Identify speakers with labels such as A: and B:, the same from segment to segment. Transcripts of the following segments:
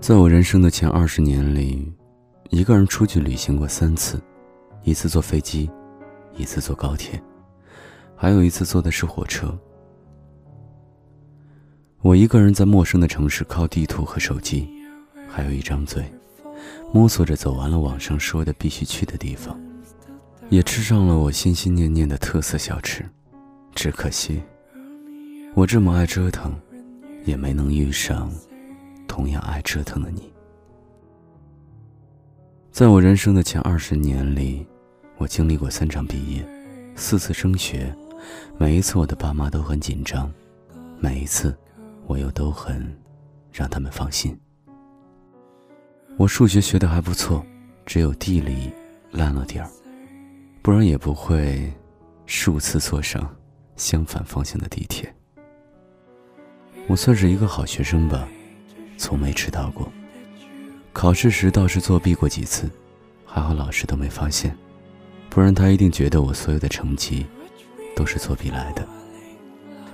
A: 在我人生的前二十年里，一个人出去旅行过三次，一次坐飞机，一次坐高铁，还有一次坐的是火车。我一个人在陌生的城市，靠地图和手机，还有一张嘴，摸索着走完了网上说的必须去的地方，也吃上了我心心念念的特色小吃。只可惜，我这么爱折腾，也没能遇上。同样爱折腾的你，在我人生的前二十年里，我经历过三场毕业，四次升学，每一次我的爸妈都很紧张，每一次我又都很让他们放心。我数学学的还不错，只有地理烂了点儿，不然也不会数次坐上相反方向的地铁。我算是一个好学生吧。从没迟到过，考试时倒是作弊过几次，还好老师都没发现，不然他一定觉得我所有的成绩都是作弊来的。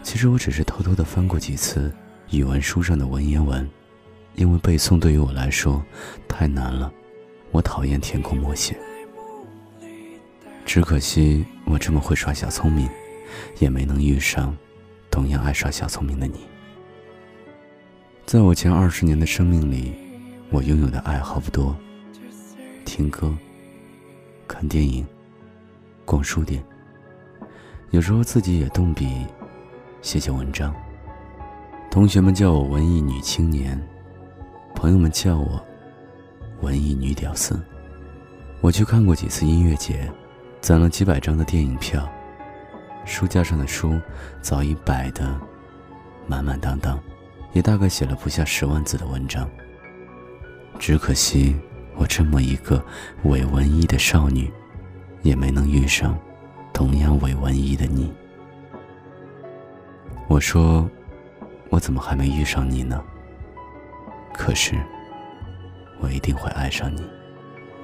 A: 其实我只是偷偷的翻过几次语文书上的文言文，因为背诵对于我来说太难了，我讨厌填空默写。只可惜我这么会耍小聪明，也没能遇上同样爱耍小聪明的你。在我前二十年的生命里，我拥有的爱好不多：听歌、看电影、逛书店，有时候自己也动笔写写文章。同学们叫我文艺女青年，朋友们叫我文艺女屌丝。我去看过几次音乐节，攒了几百张的电影票，书架上的书早已摆得满满当当。也大概写了不下十万字的文章。只可惜，我这么一个伪文艺的少女，也没能遇上同样伪文艺的你。我说，我怎么还没遇上你呢？可是，我一定会爱上你，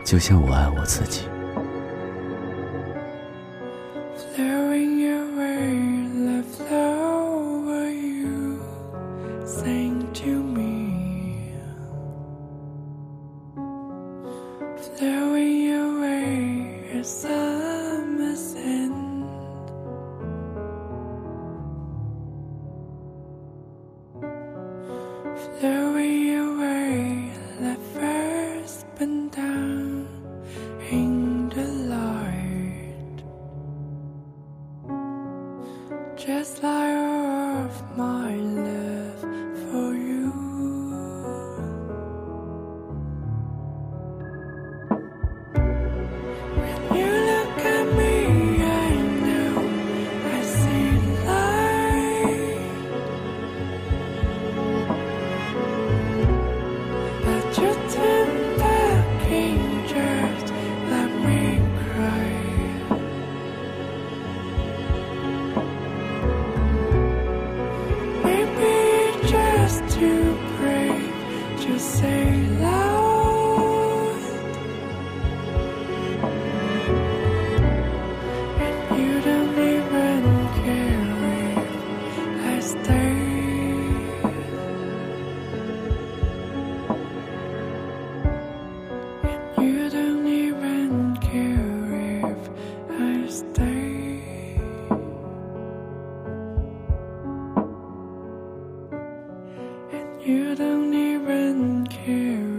A: 就像我爱我自己。
B: to me, flowing away as summer's end. Flowing away, life first been down in the light, just like all of my life. to pray, just say And care.